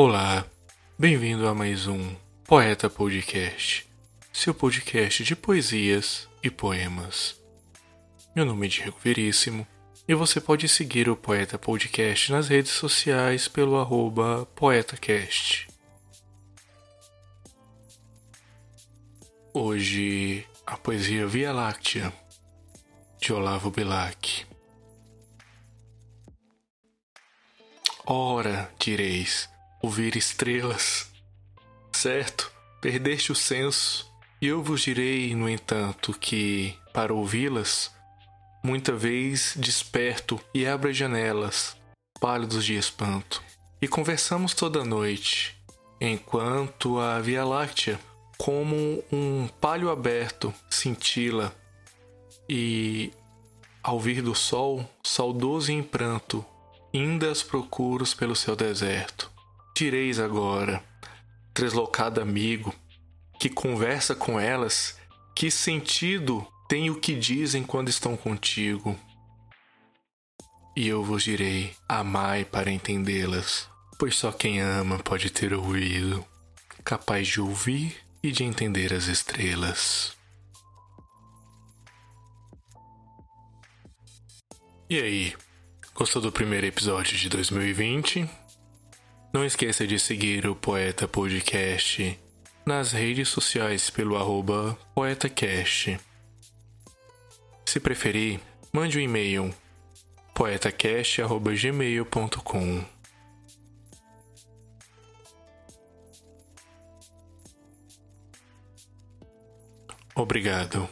Olá, bem-vindo a mais um Poeta Podcast, seu podcast de poesias e poemas. Meu nome é Diego Veríssimo e você pode seguir o Poeta Podcast nas redes sociais pelo arroba PoetaCast. Hoje, a poesia Via Láctea, de Olavo Bilac. Ora, direis, ouvir estrelas. Certo, perdeste o senso, e eu vos direi, no entanto, que, para ouvi-las, muita vez desperto e abro as janelas, pálidos de espanto, e conversamos toda noite, enquanto a Via Láctea, como um palho aberto, cintila, e, ao vir do sol, saudoso e em pranto, indas procuros pelo seu deserto direis agora, deslocado amigo, que conversa com elas, que sentido tem o que dizem quando estão contigo? E eu vos direi: amai para entendê-las, pois só quem ama pode ter ouvido, capaz de ouvir e de entender as estrelas. E aí, gostou do primeiro episódio de 2020? Não esqueça de seguir o Poeta Podcast nas redes sociais pelo arroba poetacast. Se preferir, mande um e-mail poetacast.gmail.com Obrigado.